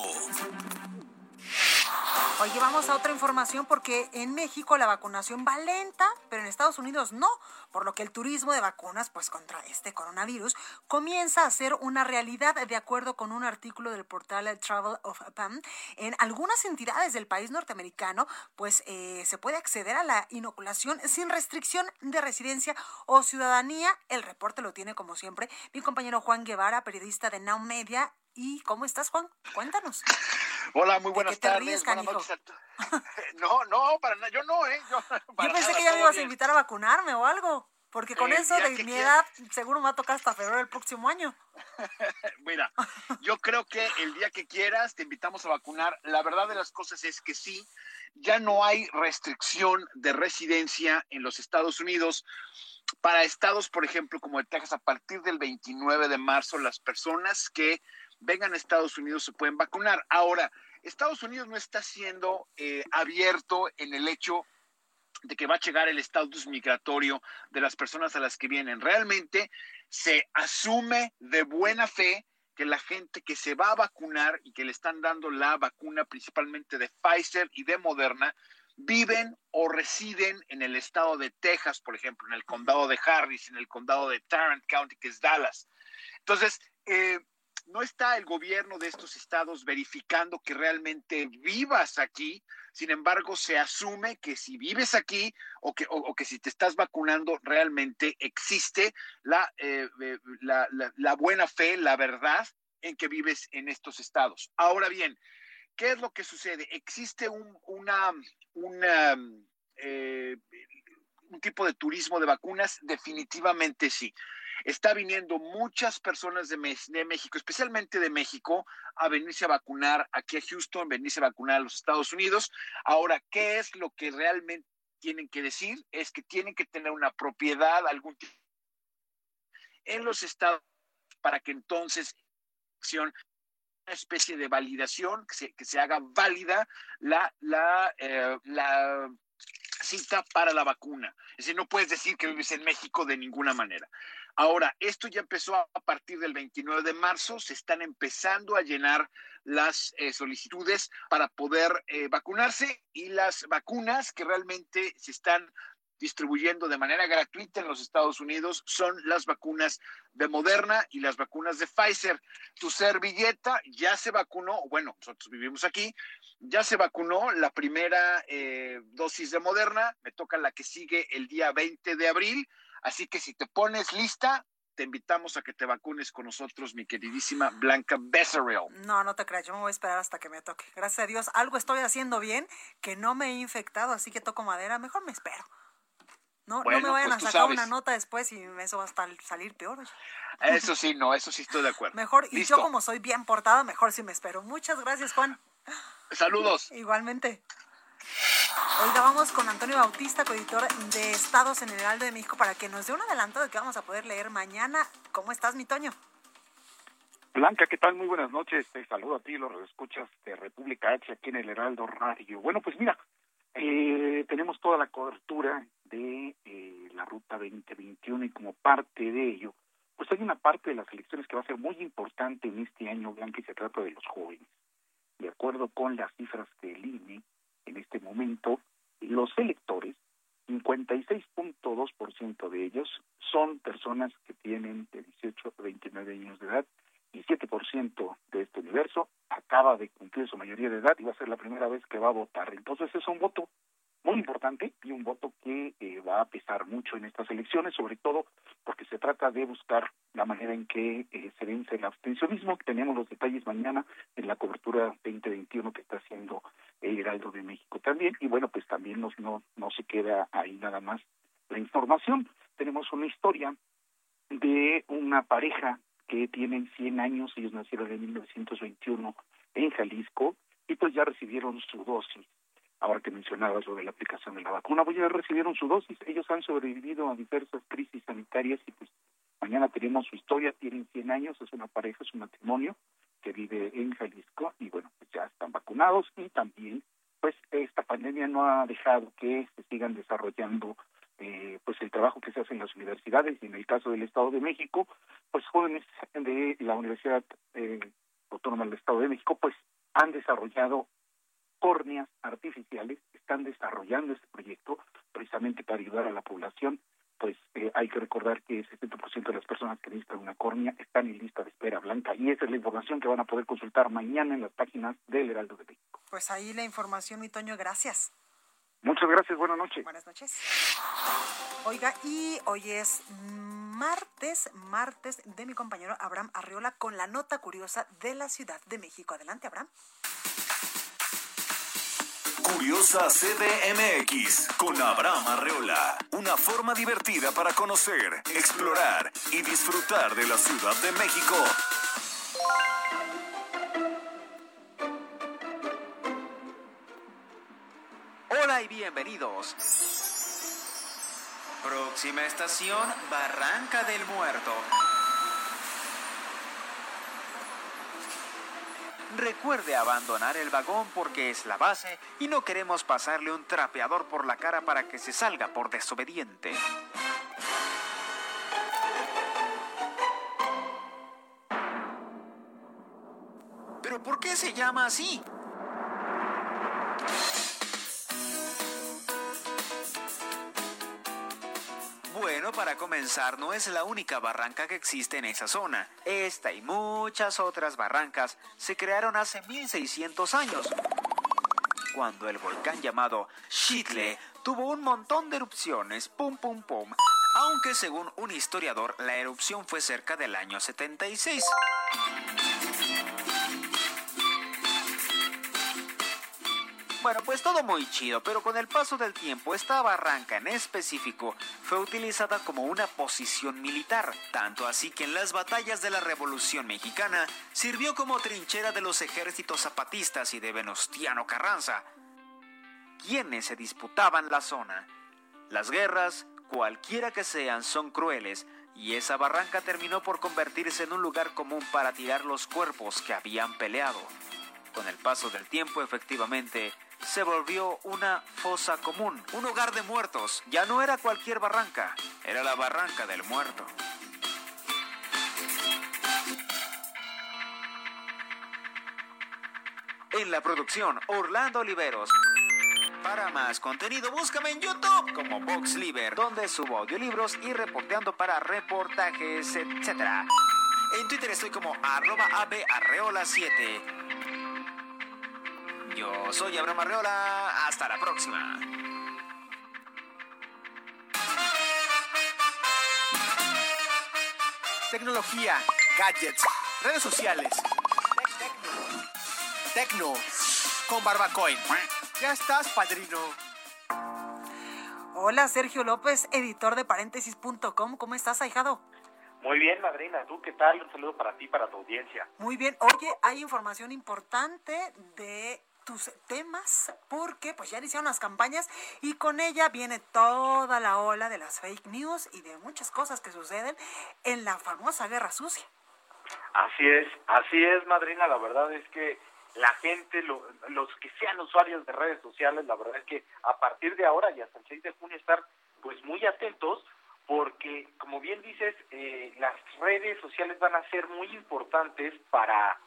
Oye, vamos a otra información porque en México la vacunación va lenta, pero en Estados Unidos no, por lo que el turismo de vacunas pues contra este coronavirus comienza a ser una realidad de acuerdo con un artículo del portal Travel of Japan. En algunas entidades del país norteamericano pues eh, se puede acceder a la inoculación sin restricción de residencia o ciudadanía. El reporte lo tiene como siempre mi compañero Juan Guevara, periodista de Now Media ¿Y cómo estás, Juan? Cuéntanos. Hola, muy buenas tardes. buenas noches *laughs* No, no, para nada. Yo no, ¿eh? Yo, *laughs* yo pensé que ya me ibas a invitar a vacunarme o algo. Porque con eso de mi edad, seguro me va a tocar hasta febrero del próximo año. *laughs* Mira, yo creo que el día que quieras te invitamos a vacunar. La verdad de las cosas es que sí, ya no hay restricción de residencia en los Estados Unidos. Para estados, por ejemplo, como el Texas, a partir del 29 de marzo, las personas que vengan a Estados Unidos se pueden vacunar. Ahora, Estados Unidos no está siendo eh, abierto en el hecho de que va a llegar el estatus migratorio de las personas a las que vienen. Realmente se asume de buena fe que la gente que se va a vacunar y que le están dando la vacuna principalmente de Pfizer y de Moderna, viven o residen en el estado de Texas, por ejemplo, en el condado de Harris, en el condado de Tarrant County, que es Dallas. Entonces, eh, no está el gobierno de estos estados verificando que realmente vivas aquí, sin embargo se asume que si vives aquí o que, o, que si te estás vacunando realmente existe la, eh, eh, la, la, buena fe, la verdad en que vives en estos estados. Ahora bien, ¿qué es lo que sucede? Existe un, eh, un tipo de turismo de vacunas, definitivamente sí está viniendo muchas personas de, México, especialmente de México, a venirse a vacunar aquí a Houston, venirse a vacunar a los Estados Unidos. Ahora, ¿qué es lo que realmente tienen que decir? Es que tienen que tener una propiedad, algún tipo en los estados para que entonces una especie de validación, que se, haga válida la, la, eh, la cita para la vacuna. Es decir, no puedes decir que vives en México de ninguna manera. Ahora, esto ya empezó a partir del 29 de marzo, se están empezando a llenar las eh, solicitudes para poder eh, vacunarse y las vacunas que realmente se están distribuyendo de manera gratuita en los Estados Unidos son las vacunas de Moderna y las vacunas de Pfizer. Tu servilleta ya se vacunó, bueno, nosotros vivimos aquí, ya se vacunó la primera eh, dosis de Moderna, me toca la que sigue el día 20 de abril Así que si te pones lista, te invitamos a que te vacunes con nosotros, mi queridísima Blanca Becerril. No, no te creas, yo me voy a esperar hasta que me toque. Gracias a Dios, algo estoy haciendo bien, que no me he infectado, así que toco madera, mejor me espero. No, no me vayan pues a sacar una nota después y eso va a salir peor. Eso sí, no, eso sí estoy de acuerdo. Mejor, y yo como soy bien portada, mejor sí me espero. Muchas gracias, Juan. Saludos. Igualmente. Oiga, vamos con Antonio Bautista, coeditor de Estados en el Heraldo de México, para que nos dé un adelanto de que vamos a poder leer mañana. ¿Cómo estás, mi Toño? Blanca, ¿qué tal? Muy buenas noches. Te saludo a ti, los escuchas de República H aquí en el Heraldo Radio. Bueno, pues mira, eh, tenemos toda la cobertura de eh, la Ruta 2021 y como parte de ello, pues hay una parte de las elecciones que va a ser muy importante en este año, Blanca, y se trata de los jóvenes. De acuerdo con las cifras del INE, en este momento, los electores, 56.2% de ellos son personas que tienen de 18 a 29 años de edad y 7% de este universo acaba de cumplir su mayoría de edad y va a ser la primera vez que va a votar. Entonces es un voto muy importante y un voto que eh, va a pesar mucho en estas elecciones, sobre todo porque se trata de buscar la manera en que eh, se vence el abstencionismo. Tenemos los detalles mañana en la cobertura 2021 que está haciendo el Heraldo de México también. Y bueno, pues también no, no, no se queda ahí nada más la información. Tenemos una historia de una pareja que tienen 100 años, ellos nacieron en 1921 en Jalisco y pues ya recibieron su dosis. Ahora que mencionabas lo de la aplicación de la vacuna, pues ya recibieron su dosis, ellos han sobrevivido a diversas crisis sanitarias y pues mañana tenemos su historia, tienen 100 años, es una pareja, es un matrimonio, que vive en Jalisco y bueno, pues ya están vacunados y también pues esta pandemia no ha dejado que se sigan desarrollando eh, pues el trabajo que se hace en las universidades y en el caso del Estado de México, pues jóvenes de la Universidad eh, Autónoma del Estado de México pues han desarrollado córneas artificiales, están desarrollando este proyecto precisamente para ayudar a la población. Pues eh, hay que recordar que el 70% de las personas que necesitan una córnea están en lista de espera blanca y esa es la información que van a poder consultar mañana en las páginas del Heraldo de México. Pues ahí la información, mi Toño, gracias. Muchas gracias, buenas noches. Buenas noches. Oiga, y hoy es martes, martes de mi compañero Abraham Arriola con la nota curiosa de la Ciudad de México. Adelante, Abraham. Curiosa CDMX con Abraham Arreola. Una forma divertida para conocer, explorar y disfrutar de la Ciudad de México. Hola y bienvenidos. Próxima estación, Barranca del Muerto. Recuerde abandonar el vagón porque es la base y no queremos pasarle un trapeador por la cara para que se salga por desobediente. ¿Pero por qué se llama así? No es la única barranca que existe en esa zona. Esta y muchas otras barrancas se crearon hace 1600 años, cuando el volcán llamado Xitle tuvo un montón de erupciones, pum pum pum, aunque según un historiador la erupción fue cerca del año 76. Bueno, pues todo muy chido, pero con el paso del tiempo esta barranca en específico fue utilizada como una posición militar, tanto así que en las batallas de la Revolución Mexicana sirvió como trinchera de los ejércitos zapatistas y de Venustiano Carranza, quienes se disputaban la zona. Las guerras, cualquiera que sean, son crueles, y esa barranca terminó por convertirse en un lugar común para tirar los cuerpos que habían peleado. Con el paso del tiempo, efectivamente, se volvió una fosa común, un hogar de muertos. Ya no era cualquier barranca, era la barranca del muerto. En la producción, Orlando Oliveros. Para más contenido, búscame en YouTube como VoxLiber, donde subo audiolibros y reporteando para reportajes, etc. En Twitter estoy como arroba abarreola7. Yo soy Abraham Arreola. Hasta la próxima. Tecnología, gadgets, redes sociales. Tecno, con Barbacoin. Ya estás, padrino. Hola, Sergio López, editor de paréntesis.com. ¿Cómo estás, ahijado? Muy bien, madrina. ¿Tú qué tal? Un saludo para ti, y para tu audiencia. Muy bien. Oye, hay información importante de tus temas porque pues ya iniciaron las campañas y con ella viene toda la ola de las fake news y de muchas cosas que suceden en la famosa guerra sucia. Así es, así es, madrina. La verdad es que la gente, los que sean usuarios de redes sociales, la verdad es que a partir de ahora y hasta el 6 de junio estar pues muy atentos porque, como bien dices, eh, las redes sociales van a ser muy importantes para,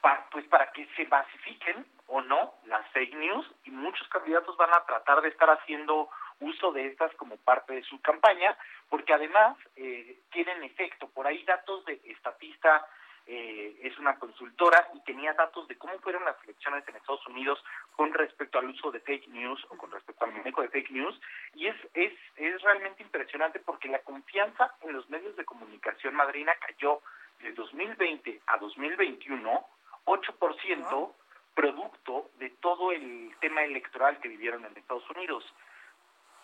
para, pues para que se masifiquen o no las fake news y muchos candidatos van a tratar de estar haciendo uso de estas como parte de su campaña, porque además eh, tienen efecto. Por ahí datos de Estatista eh, es una consultora y tenía datos de cómo fueron las elecciones en Estados Unidos con respecto al uso de fake news o con respecto al manejo de fake news y es, es, es realmente impresionante porque la confianza en los medios de comunicación madrina cayó de 2020 a 2021 8% producto de todo el tema electoral que vivieron en Estados Unidos.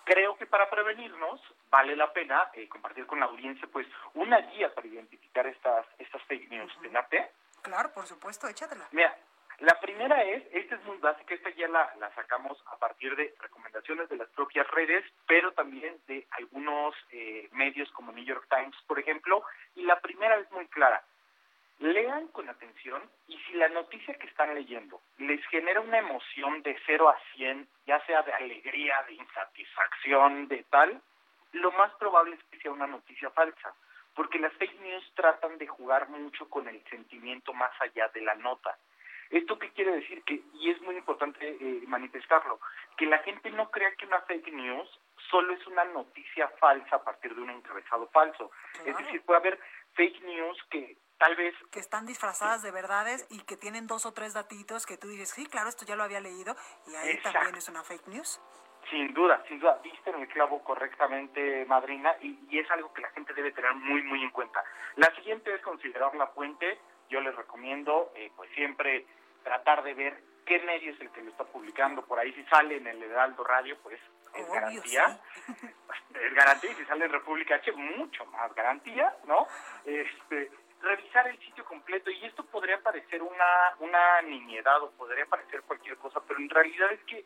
Creo que para prevenirnos vale la pena eh, compartir con la audiencia pues una guía para identificar estas estas fake news. ¿Tenate? Claro, por supuesto, échatela. Mira, la primera es, esta es muy básica, esta ya la, la sacamos a partir de recomendaciones de las propias redes, pero también de algunos eh, medios como New York Times, por ejemplo, y la primera es muy clara. Lean con atención y si la noticia que están leyendo les genera una emoción de 0 a 100, ya sea de alegría, de insatisfacción, de tal, lo más probable es que sea una noticia falsa, porque las fake news tratan de jugar mucho con el sentimiento más allá de la nota. ¿Esto qué quiere decir? que Y es muy importante eh, manifestarlo, que la gente no crea que una fake news solo es una noticia falsa a partir de un encabezado falso. Es decir, puede haber fake news que tal vez... Que están disfrazadas de verdades y que tienen dos o tres datitos que tú dices, sí, claro, esto ya lo había leído y ahí también es una fake news. Sin duda, sin duda, viste en el clavo correctamente, madrina, y, y, es algo que la gente debe tener muy, muy en cuenta. La siguiente es considerar la fuente. Yo les recomiendo, eh, pues siempre tratar de ver qué medio es el que lo está publicando. Por ahí si sale en el Heraldo Radio, pues es garantía. *laughs* Es garantía, y si sale en República H, mucho más garantía, ¿no? Este, revisar el sitio completo y esto podría parecer una, una niñedad o podría parecer cualquier cosa, pero en realidad es que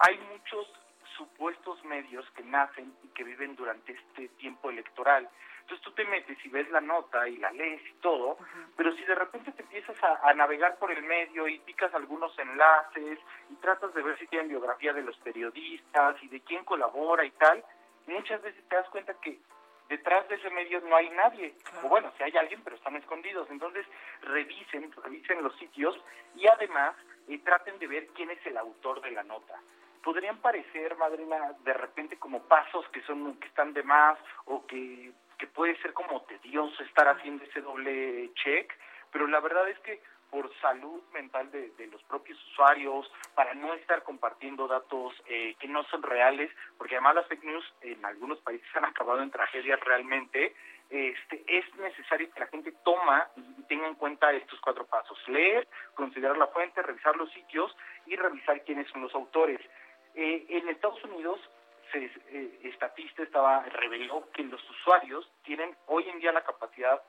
hay muchos supuestos medios que nacen y que viven durante este tiempo electoral. Entonces tú te metes y ves la nota y la lees y todo, pero si de repente te empiezas a, navegar por el medio y picas algunos enlaces y tratas de ver si tienen biografía de los periodistas y de quién colabora y tal, muchas veces te das cuenta que detrás de ese medio no hay nadie. O bueno, si hay alguien, pero están escondidos. Entonces, revisen, revisen los sitios y además eh, traten de ver quién es el autor de la nota podrían parecer, madrina, de repente como pasos que son que están de más o que, que puede ser como tedioso estar haciendo ese doble check, pero la verdad es que por salud mental de, los propios usuarios, para no estar compartiendo datos eh, que no son reales, porque además las fake news en algunos países *laughs* han acabado en tragedias realmente, este, es necesario que la gente toma y tenga en cuenta estos cuatro pasos. Leer, considerar la fuente, revisar los sitios y revisar quiénes son los autores. Eh, en Estados Unidos, se, eh, Estatista estaba, reveló que los usuarios tienen hoy en día la capacidad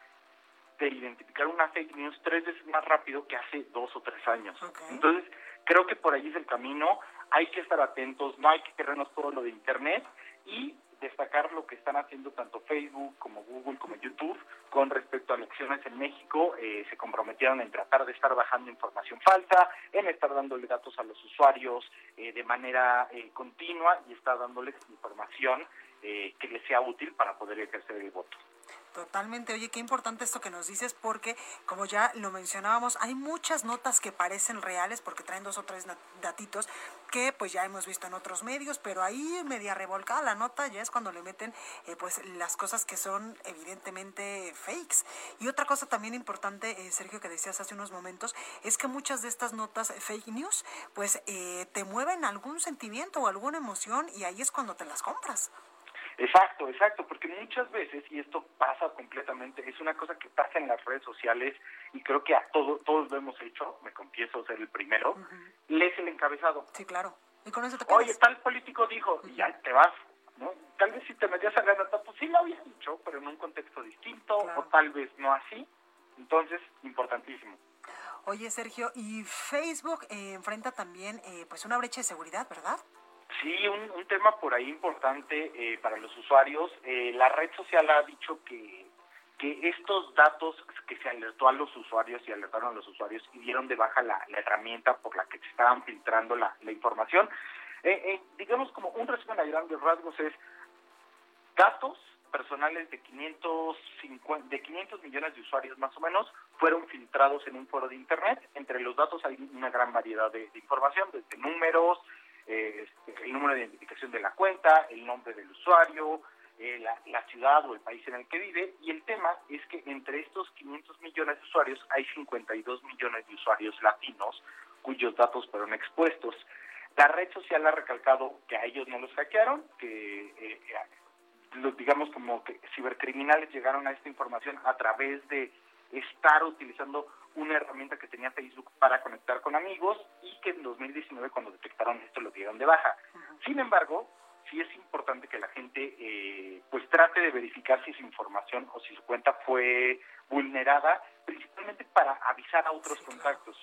de identificar una fake news tres veces más rápido que hace dos o tres años. Entonces, creo que por ahí es el camino, hay que estar atentos, no hay que querernos todo lo de Internet y destacar lo que están haciendo tanto Facebook como Google como YouTube con respecto a elecciones en México. Eh, se comprometieron en tratar de estar bajando información falsa, en estar dándole datos a los usuarios eh, de manera eh, continua y estar dándoles información que les sea útil para poder ejercer el voto. Totalmente. Oye, qué importante esto que nos dices porque, como ya lo mencionábamos, hay muchas notas que parecen reales porque traen dos o tres datitos que pues ya hemos visto en otros medios, pero ahí media revolcada la nota ya es cuando le meten eh, pues las cosas que son evidentemente fakes. Y otra cosa también importante, eh, Sergio, que decías hace unos momentos, es que muchas de estas notas fake news pues eh, te mueven algún sentimiento o alguna emoción y ahí es cuando te las compras. Exacto, exacto, porque muchas veces, y esto pasa completamente, es una cosa que pasa en las redes sociales y creo que a todos todos lo hemos hecho, me confieso ser el primero, lees el encabezado. Sí, claro. Y con eso te Oye, tal político dijo, y ya te vas, ¿no? Tal vez si te metías a la nota, pues sí lo había dicho, pero en un contexto distinto, o tal vez no así. Entonces, importantísimo. Oye, Sergio, y Facebook eh, enfrenta también eh, pues una brecha de seguridad, ¿verdad? Sí, un, tema por ahí importante eh, para los usuarios. Eh, la red social ha dicho que, que estos datos que se alertó a los usuarios y alertaron a los usuarios y dieron de baja la, herramienta por la que se estaban filtrando la, información. Eh, digamos como un resumen a grandes rasgos es datos personales de 550, de 500 millones de usuarios más o menos fueron filtrados en un foro de internet. Entre los datos hay una gran variedad de información, desde números, eh, el número de identificación de la cuenta, el nombre del usuario, eh, la, ciudad o el país en el que vive. Y el tema es que entre estos 500 millones de usuarios hay 52 millones de usuarios latinos cuyos datos fueron expuestos. La red social ha recalcado que a ellos no los hackearon, que eh, digamos como que cibercriminales llegaron a esta información a través de estar utilizando una herramienta que tenía Facebook para conectar con amigos y que en 2019 cuando detectaron esto lo dieron de baja. Sin embargo, sí es importante que la gente eh, pues trate de verificar si su información o si su cuenta fue vulnerada, principalmente para avisar a otros contactos.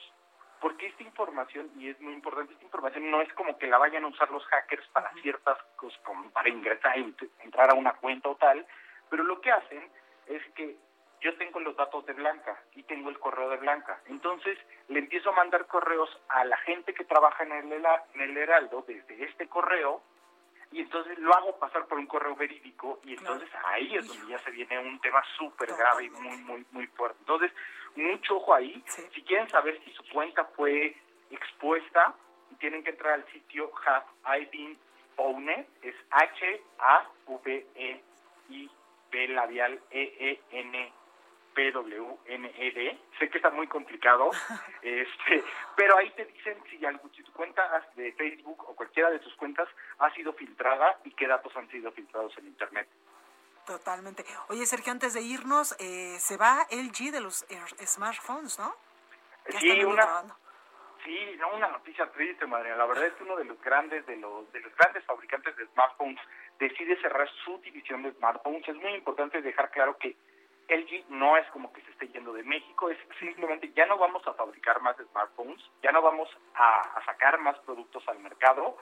Porque esta información, y es muy importante, esta información no es como que la vayan a usar los hackers para ciertas cosas, como para ingresar, entrar a una cuenta o tal, pero lo que hacen es que yo tengo los datos de Blanca y tengo el correo de Blanca. Entonces le empiezo a mandar correos a la gente que trabaja en el, en el Heraldo desde este correo y entonces lo hago pasar por un correo verídico y entonces ahí es donde ya se viene un tema súper grave y muy, muy, muy fuerte. Entonces, mucho ojo ahí. Si quieren saber si su cuenta fue expuesta, tienen que entrar al sitio Have I Been Owned, es H-A-V-E-I-B labial E-E-N PWNED. Sé que está muy complicado, *laughs* este, pero ahí te dicen si, algo, si tu cuenta de Facebook o cualquiera de tus cuentas ha sido filtrada y qué datos han sido filtrados en Internet. Totalmente. Oye, Sergio, antes de irnos, eh, se va LG de los smartphones, ¿no? Sí, una, sí, no, una noticia triste, madre. La verdad es que uno de los grandes, de los, de los grandes fabricantes de smartphones decide cerrar su división de smartphones. Es muy importante dejar claro que LG no es como que se esté yendo de México, es simplemente ya no vamos a fabricar más smartphones, ya no vamos a, sacar más productos al mercado.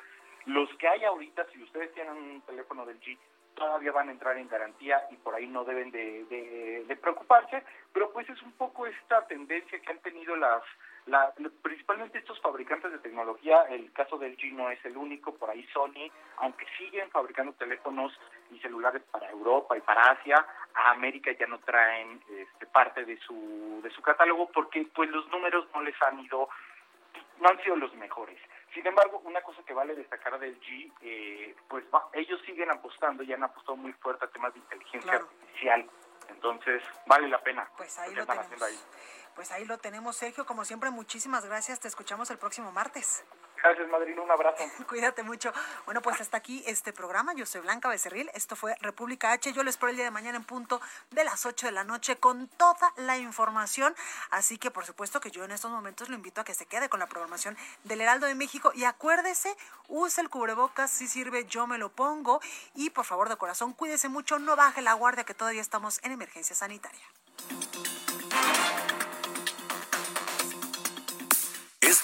Los que hay ahorita, si ustedes tienen un teléfono del G, todavía van a entrar en garantía y por ahí no deben de, de, preocuparse, pero pues es un poco esta tendencia que han tenido las, la, principalmente estos fabricantes de tecnología, el caso del G no es el único, por ahí Sony, aunque siguen fabricando teléfonos y celulares para Europa y para Asia, a América ya no traen este, parte de su, de su catálogo porque pues los números no les han ido, no han sido los mejores. Sin embargo, una cosa que vale destacar del G, eh, pues ellos siguen apostando y han apostado muy fuerte a temas de inteligencia artificial. Entonces, vale la pena. Pues ahí lo tenemos. Pues ahí lo tenemos, Sergio. Como siempre, muchísimas gracias. Te escuchamos el próximo martes. Gracias, Madrina. Un abrazo. *laughs* Cuídate mucho. Bueno, pues hasta aquí este programa. Yo soy Blanca Becerril. Esto fue República H. Yo les espero el día de mañana en punto de las 8 de la noche con toda la información. Así que, por supuesto, que yo en estos momentos lo invito a que se quede con la programación del Heraldo de México. Y acuérdese, use el cubrebocas. Si sirve, yo me lo pongo. Y por favor, de corazón, cuídese mucho. No baje la guardia, que todavía estamos en emergencia sanitaria.